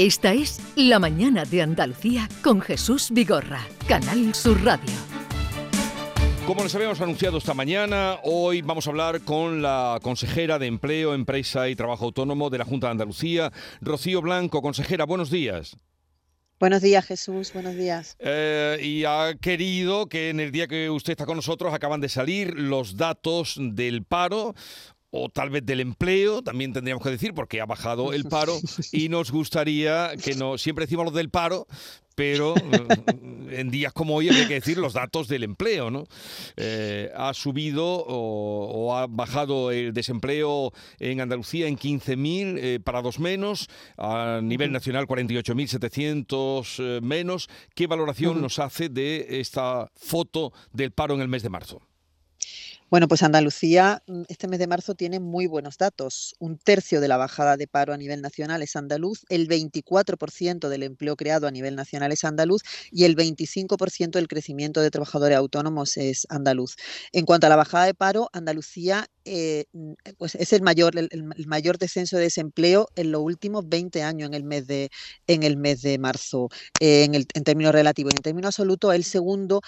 Esta es La Mañana de Andalucía con Jesús Vigorra, Canal Sur Radio. Como les habíamos anunciado esta mañana, hoy vamos a hablar con la consejera de Empleo, Empresa y Trabajo Autónomo de la Junta de Andalucía, Rocío Blanco. Consejera, buenos días. Buenos días, Jesús. Buenos días. Eh, y ha querido que en el día que usted está con nosotros acaban de salir los datos del paro o tal vez del empleo, también tendríamos que decir, porque ha bajado el paro y nos gustaría que no, siempre decimos lo del paro, pero eh, en días como hoy hay que decir los datos del empleo, ¿no? Eh, ha subido o, ha bajado el desempleo en Andalucía en 15.000 eh, para dos menos, a nivel nacional 48.700 menos. ¿Qué valoración nos hace de esta foto del paro en el mes de marzo? Bueno, pues Andalucía mm, este mes de marzo tiene muy buenos datos. Un tercio de la bajada de paro a nivel nacional es andaluz, el 24% del empleo creado a nivel nacional es andaluz y el 25% del crecimiento de trabajadores autónomos es andaluz. En cuanto a la bajada de paro, Andalucía eh, mm, pues es el mayor, el, mayor descenso de desempleo en los últimos 20 años en el mes de, en el mes de marzo, eh, en, el, en términos relativos. En términos absolutos, el segundo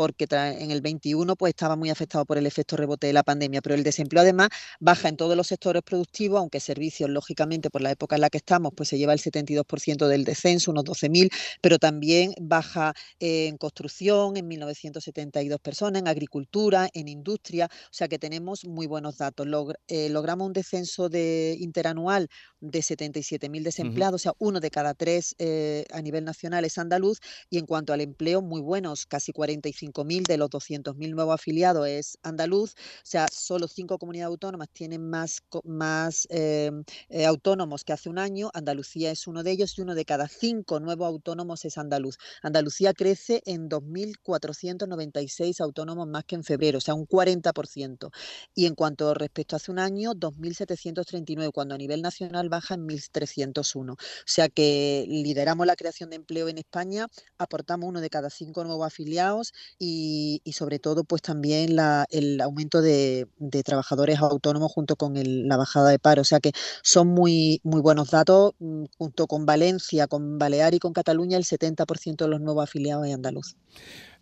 porque en el 21 pues estaba muy afectado por el efecto rebote de la pandemia, pero el desempleo además baja en todos los sectores productivos, aunque servicios, lógicamente, por la época en la que estamos, pues se lleva el 72% del descenso, unos 12.000, pero también baja en construcción, en 1.972 personas, en agricultura, en industria, o sea que tenemos muy buenos datos. Eh, logramos un descenso de interanual de 77.000 desempleados, o sea, uno de cada tres eh, a nivel nacional es andaluz, y en cuanto al empleo, muy buenos, casi 45 5.000 de los 200.000 nuevos afiliados es andaluz, o sea, solo cinco comunidades autónomas tienen más, más em, eh, autónomos que hace un año, Andalucía es uno de ellos y uno de cada cinco nuevos autónomos es andaluz. Andalucía crece en 2.496 autónomos más que en febrero, o sea, un 40%. Y en cuanto respecto a hace un año, 2.739, cuando a nivel nacional baja en 1.301. O sea que lideramos la creación de empleo en España, aportamos uno de cada cinco nuevos afiliados y, sobre todo pues también el aumento de, trabajadores autónomos junto con la bajada de paro. O sea que son muy, muy buenos datos, mm, junto con Valencia, con Balear y con Cataluña, el 70% de los nuevos afiliados en andaluz.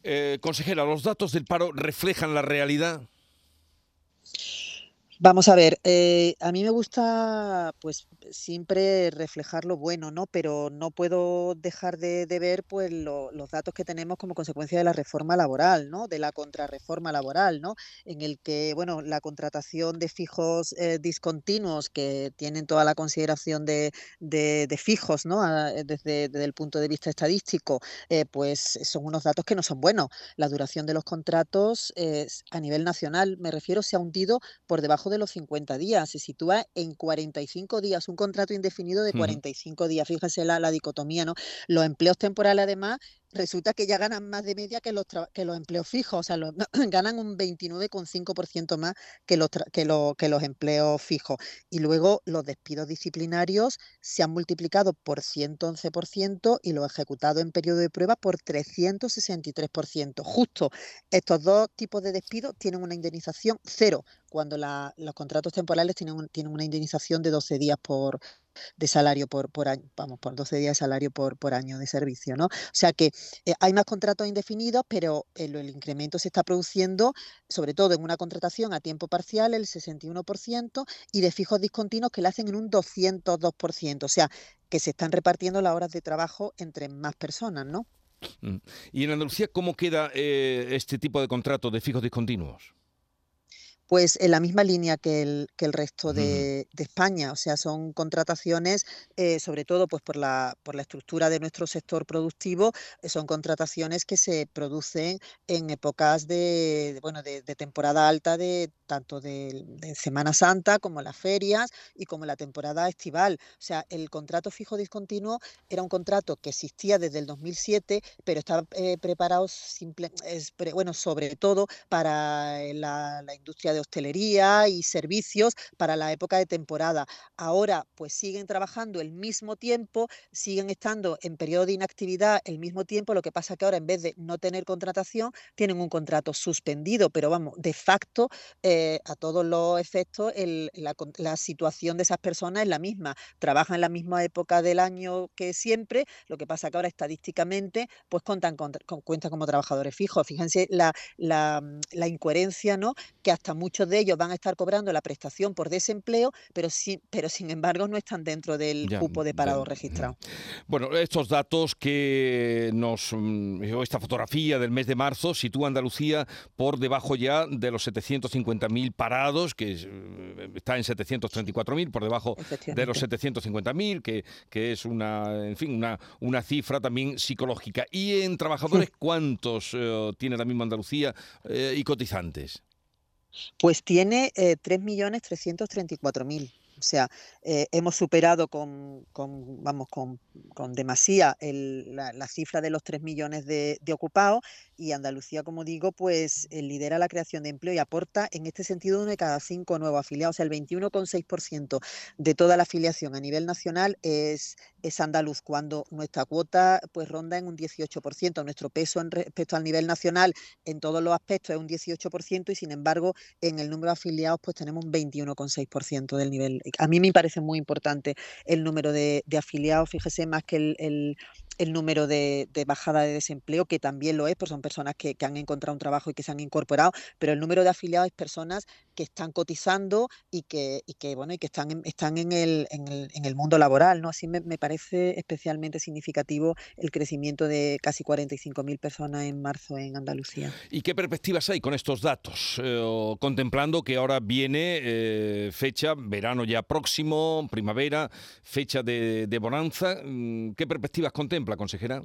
Eh, consejera, ¿los datos del paro reflejan la realidad? Vamos a ver, eh, a mí me gusta pues siempre reflejar lo bueno, ¿no? Pero no puedo dejar de, ver pues los datos que tenemos como consecuencia de la reforma laboral, ¿no? De la contrarreforma laboral, ¿no? En el que, bueno, la contratación de fijos eh, discontinuos que tienen toda la consideración de, fijos, ¿no? desde, el punto de vista estadístico, eh, pues son unos datos que no son buenos. La duración de los contratos a nivel nacional, me refiero, se ha hundido por debajo de los 50 días, se sitúa en 45 días, un contrato indefinido de 45 días. Fíjese la, la dicotomía, ¿no? Los empleos temporales, además, resulta que ya ganan más de media que los, que los empleos fijos, o sea, ganan un 29,5% más que los, que, que los empleos fijos. Y luego los despidos disciplinarios se han multiplicado por 111% y los ejecutados en periodo de prueba por 363%. Justo estos dos tipos de despidos tienen una indemnización cero, cuando los contratos temporales tienen, tienen una indemnización de 12 días por, de salario por, por año, vamos, por 12 días de salario por, por año de servicio, ¿no? O sea que eh, hay más contratos indefinidos, pero el, el, incremento se está produciendo, sobre todo en una contratación a tiempo parcial, el 61%, y de fijos discontinuos que le hacen en un 202%, o sea, que se están repartiendo las horas de trabajo entre más personas, ¿no? Mm. ¿Y en Andalucía cómo queda eh, este tipo de contratos de fijos discontinuos? Pues en la misma línea que el, que el resto de, España. O sea, son contrataciones, eh, sobre todo pues por la, por la estructura de nuestro sector productivo, eh, son contrataciones que se producen en épocas de, bueno, de, temporada alta, de tanto de, Semana Santa como las ferias y como la temporada estival. O sea, el contrato fijo discontinuo era un contrato que existía desde el 2007, pero estaba eh, preparado simple, bueno, sobre todo para la, la industria de hostelería y servicios para la época de temporada. Ahora, pues siguen trabajando el mismo tiempo, siguen estando en periodo de inactividad el mismo tiempo, lo que pasa que ahora en vez de no tener contratación, tienen un contrato suspendido, pero vamos, de facto, eh, a todos los efectos, la, situación de esas personas es la misma. Trabajan en la misma época del año que siempre, lo que pasa que ahora estadísticamente, pues cuentan, con, cuentan como trabajadores fijos. Fíjense la, la, incoherencia, ¿no? Que hasta muchos de ellos van a estar cobrando la prestación por desempleo, pero, sí, pero sin embargo no están dentro del cupo de parado registrado. Bueno, estos datos que nos, mm, esta fotografía del mes de marzo sitúa Andalucía por debajo ya de los 750.000 parados, que eh, está en 734.000, por debajo de los 750.000, que, que es una, en fin, una, una cifra también psicológica. ¿Y en trabajadores cuántos eh, tiene la misma Andalucía eh, y cotizantes? Pues tiene eh, 3.334.000. O sea, eh, hemos superado con, vamos, con, demasía la, cifra de los 3 millones de, ocupados y Andalucía, como digo, pues eh, lidera la creación de empleo y aporta en este sentido uno de cada cinco nuevos afiliados. O sea, el 21,6% de toda la afiliación a nivel nacional es, es andaluz, cuando nuestra cuota pues ronda en un 18%. Nuestro peso en respecto al nivel nacional en todos los aspectos es un 18% y sin embargo en el número de afiliados pues tenemos un 21,6% del nivel a mí me parece muy importante el número de, afiliados, fíjese, más que el, el número de, bajada de desempleo, que también lo es, porque son personas que, han encontrado un trabajo y que se han incorporado, pero el número de afiliados es personas que están cotizando y que, y que bueno, y que están, en, están en, el, en, el, en el mundo laboral. ¿no? Así me, parece especialmente significativo el crecimiento de casi 45.000 personas en marzo en Andalucía. ¿Y qué perspectivas hay con estos datos? Eh, contemplando que ahora viene eh, fecha, verano ya próximo, primavera, fecha de, de bonanza, mm, ¿qué perspectivas contempla? la consejera?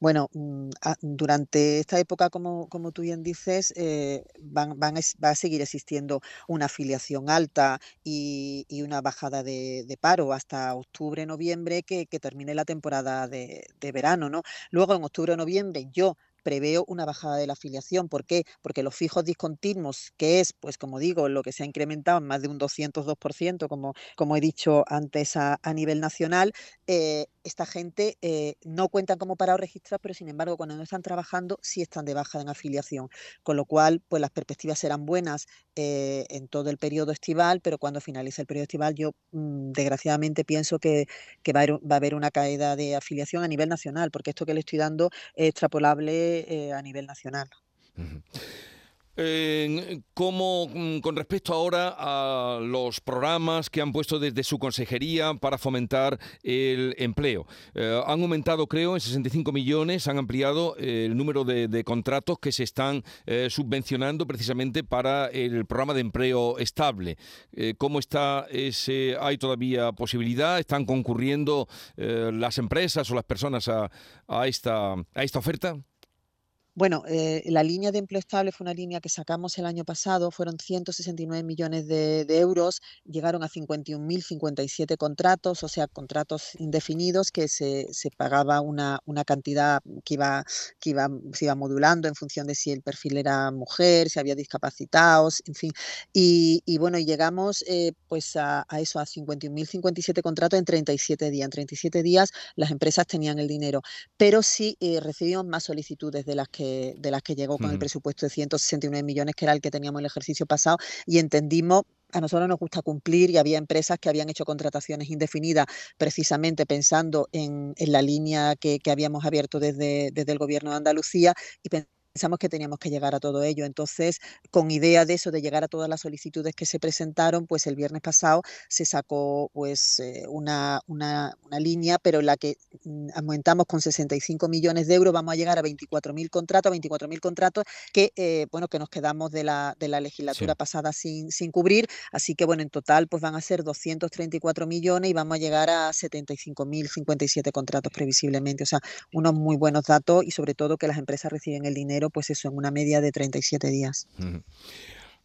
Bueno, mm, durante esta época, como, como tú bien dices, eh, van, van va a seguir existiendo una afiliación alta y, una bajada de, paro hasta octubre, noviembre, que, termine la temporada de, de verano, ¿no? Luego, en octubre, noviembre, yo preveo una bajada de la afiliación. ¿Por qué? Porque los fijos discontinuos, que es, pues como digo, lo que se ha incrementado en más de un 202%, como, como he dicho antes a, nivel nacional, eh, esta gente eh, no cuentan como parado registrado, pero sin embargo, cuando no están trabajando, sí están de baja en afiliación. Con lo cual, pues las perspectivas serán buenas eh, en todo el periodo estival, pero cuando finalice el periodo estival, yo mm, desgraciadamente pienso que, va, a haber, una caída de afiliación a nivel nacional, porque esto que le estoy dando es extrapolable eh, a nivel nacional. como mm, con respecto ahora a los programas que han puesto desde su consejería para fomentar el empleo. Eh, han aumentado, creo, en 65 millones, han ampliado el número de, contratos que se están eh, subvencionando precisamente para el programa de empleo estable. Eh, ¿Cómo está ese? ¿Hay todavía posibilidad? ¿Están concurriendo las empresas o las personas a, a, esta, a esta oferta? Bueno, eh, la línea de empleo estable fue una línea que sacamos el año pasado, fueron 169 millones de, euros, llegaron a 51.057 contratos, o sea, contratos indefinidos que se, pagaba una, una, cantidad que iba, que iba, se iba modulando en función de si el perfil era mujer, si había discapacitados, en fin. Y, bueno, y llegamos eh, pues a, eso, a 51.057 contratos en 37 días. En 37 días las empresas tenían el dinero, pero sí eh, recibimos más solicitudes de las que de las que llegó con el presupuesto de 169 millones, que era el que teníamos el ejercicio pasado, y entendimos a nosotros nos gusta cumplir y había empresas que habían hecho contrataciones indefinidas precisamente pensando en, la línea que, habíamos abierto desde, desde el Gobierno de Andalucía y pensamos que teníamos que llegar a todo ello. Entonces, con idea de eso, de llegar a todas las solicitudes que se presentaron, pues el viernes pasado se sacó pues eh, una, una, línea, pero la que mm, aumentamos con 65 millones de euros, vamos a llegar a 24.000 contratos, 24.000 contratos que, eh, bueno, que nos quedamos de la, de la legislatura pasada sin, sin cubrir. Así que, bueno, en total pues van a ser 234 millones y vamos a llegar a 75.057 contratos previsiblemente. O sea, unos muy buenos datos y sobre todo que las empresas reciben el dinero pues eso, en una media de 37 días.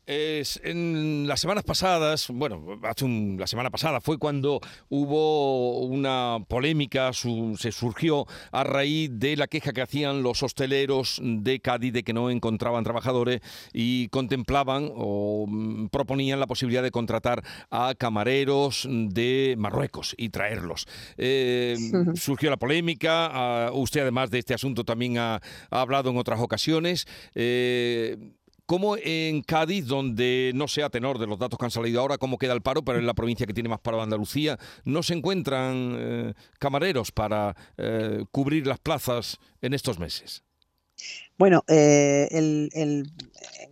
Es, en las semanas pasadas, bueno, hace la semana pasada fue cuando hubo una polémica, se surgió a raíz de la queja que hacían los hosteleros de Cádiz de que no encontraban trabajadores y contemplaban o mm, proponían la posibilidad de contratar a camareros de Marruecos y traerlos. Eh, surgió la polémica, ah, usted además de este asunto también ha, hablado en otras ocasiones. Eh, ¿Cómo en Cádiz, donde no sea tenor de los datos que han salido ahora, cómo queda el paro, pero en la provincia que tiene más paro de Andalucía, no se encuentran eh, camareros para eh, cubrir las plazas en estos meses? Bueno, eh, el,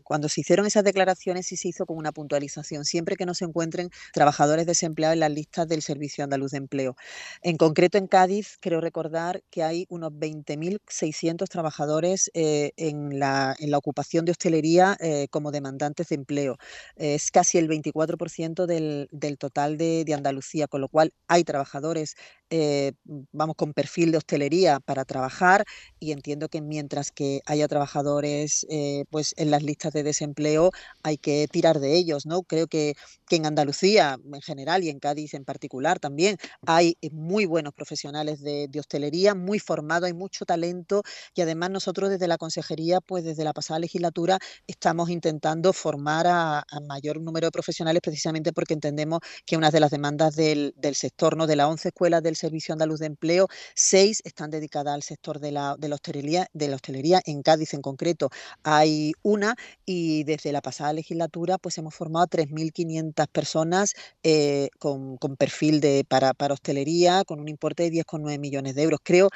cuando se hicieron esas declaraciones sí se hizo con una puntualización, siempre que no se encuentren trabajadores desempleados en las listas del Servicio Andaluz de Empleo. En concreto en Cádiz, creo recordar que hay unos 20.600 trabajadores eh, en, la, en, la, ocupación de hostelería eh, como demandantes de empleo. Es casi el 24% del, del, total de, Andalucía, con lo cual hay trabajadores, eh, vamos, con perfil de hostelería para trabajar y entiendo que mientras que haya trabajadores pues en las listas de desempleo hay que tirar de ellos, ¿no? Creo que, que en Andalucía en general y en Cádiz en particular también hay eh, muy buenos profesionales de, hostelería, muy formados, hay mucho talento y además nosotros desde la consejería, pues desde la pasada legislatura estamos intentando formar a, mayor número de profesionales precisamente porque entendemos que una de las demandas del, sector, ¿no? De las 11 escuelas del Servicio Andaluz de Empleo, seis están dedicadas al sector de la, de la hostelería, de la hostelería, en Cádiz en concreto hay una y desde la pasada legislatura pues hemos formado 3.500 personas eh, con, perfil de, para, para hostelería con un importe de 10,9 millones de euros. Creo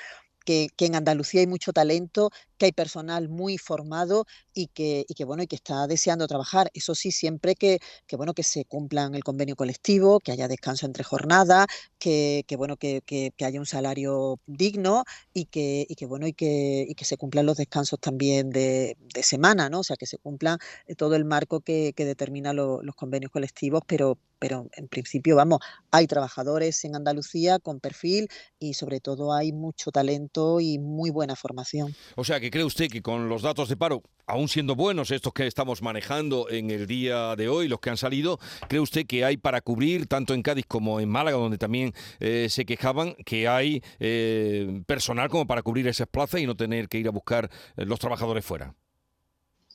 que, en Andalucía hay mucho talento, que hay personal muy formado y que, y que, bueno, y que está deseando trabajar. Eso sí, siempre que, que, bueno, que se cumplan el convenio colectivo, que haya descanso entre jornadas, que, que bueno, que, haya un salario digno y que, y que bueno, y que, y que se cumplan los descansos también de, semana, ¿no? O sea, que se cumpla eh, todo el marco que, determina los convenios colectivos, pero, pero en principio, vamos, hay trabajadores en Andalucía con perfil y sobre todo hay mucho talento y muy buena formación. O sea, que cree usted que con los datos de paro, aún siendo buenos estos que estamos manejando en el día de hoy, los que han salido, cree usted que hay para cubrir, tanto en Cádiz como en Málaga, donde también eh, se quejaban, que hay eh, personal como para cubrir esas plazas y no tener que ir a buscar eh, los trabajadores fuera?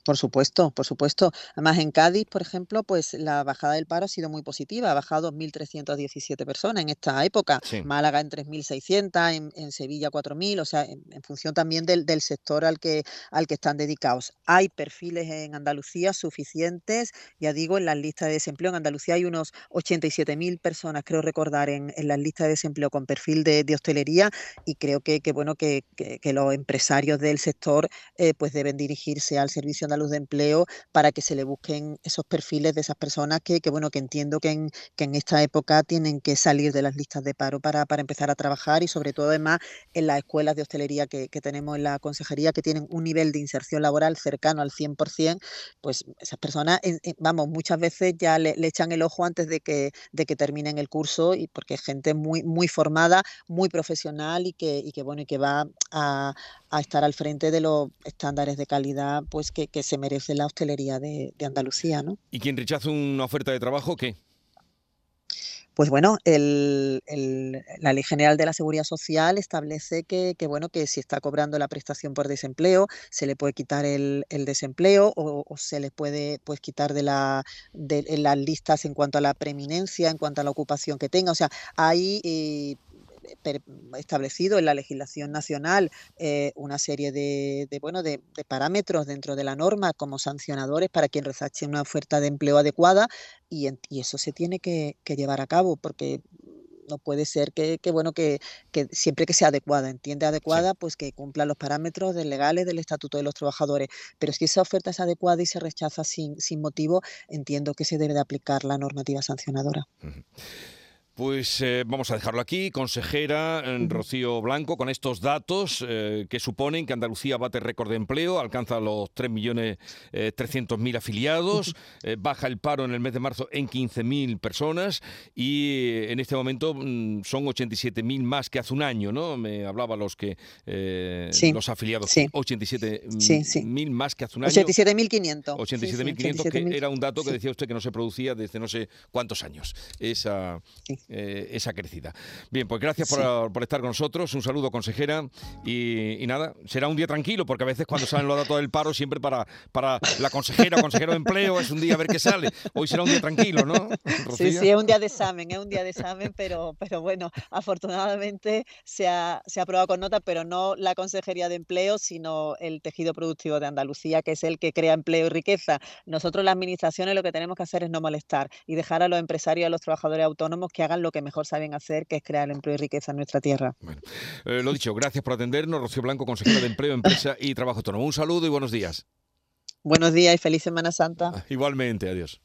Por supuesto, por supuesto. Además, en Cádiz, por ejemplo, pues la bajada del paro ha sido muy positiva. Ha bajado 2.317 personas en esta época. Málaga en 3.600, en, en, Sevilla 4.000, o sea, en, función también del, sector al que, al que están dedicados. Hay perfiles en Andalucía suficientes, ya digo, en las listas de desempleo. En Andalucía hay unos 87.000 personas, creo recordar, en, las listas de desempleo con perfil de, hostelería y creo que, bueno, que, los empresarios del sector eh, pues deben dirigirse al servicio luz de empleo para que se le busquen esos perfiles de esas personas que, bueno, que entiendo que en, que en esta época tienen que salir de las listas de paro para, para empezar a trabajar y sobre todo además en las escuelas de hostelería que, tenemos en la consejería que tienen un nivel de inserción laboral cercano al 100%, pues esas personas, vamos, muchas veces ya le, echan el ojo antes de que, de que terminen el curso y porque es gente muy, muy formada, muy profesional y que, y que bueno, y que va a, a estar al frente de los estándares de calidad pues que, que se merece la hostelería de, Andalucía. ¿no? ¿Y quien rechaza una oferta de trabajo qué? Pues bueno, la Ley General de la Seguridad Social establece que, bueno, que si está cobrando la prestación por desempleo, se le puede quitar el, desempleo o, se le puede pues, quitar de, la, de, las listas en cuanto a la preeminencia, en cuanto a la ocupación que tenga. O sea, hay eh, establecido en la legislación nacional eh, una serie de, bueno, de, parámetros dentro de la norma como sancionadores para quien rezache una oferta de empleo adecuada y, eso se tiene que, llevar a cabo porque no puede ser que, bueno que, siempre que sea adecuada, entiende adecuada, pues que cumpla los parámetros legales del Estatuto de los Trabajadores. Pero si esa oferta es adecuada y se rechaza sin, sin motivo, entiendo que se debe de aplicar la normativa sancionadora. Pues eh, vamos a dejarlo aquí. Consejera eh, Rocío Blanco, con estos datos eh, que suponen que Andalucía bate récord de empleo, alcanza los 3.300.000 afiliados, baja el paro en el mes de marzo en 15.000 personas y en este momento mm, son 87.000 más que hace un año, ¿no? Me hablaba los que los afiliados, sí. 87.000 más que hace un año. 87.500. 87.500, que era un dato que decía usted que no se producía desde no sé cuántos años. Esa, eh, esa crecida. Bien, pues gracias por, estar con nosotros. Un saludo, consejera. Y, nada, será un día tranquilo, porque a veces cuando salen los datos del paro, siempre para, para la consejera o consejero de empleo es un día a ver qué sale. Hoy será un día tranquilo, ¿no? Sí, sí, es un día de examen, es un día de examen, pero, pero bueno, afortunadamente se ha, se ha aprobado con nota, pero no la Consejería de Empleo, sino el tejido productivo de Andalucía, que es el que crea empleo y riqueza. Nosotros, las administraciones, lo que tenemos que hacer es no molestar y dejar a los empresarios y a los trabajadores autónomos que hagan lo que mejor saben hacer, que es crear empleo y riqueza en nuestra tierra. Bueno, eh, lo dicho, gracias por atendernos. Rocío Blanco, consejera de Empleo, Empresa y Trabajo Autónomo. Un saludo y buenos días. Buenos días y feliz Semana Santa. Igualmente, adiós.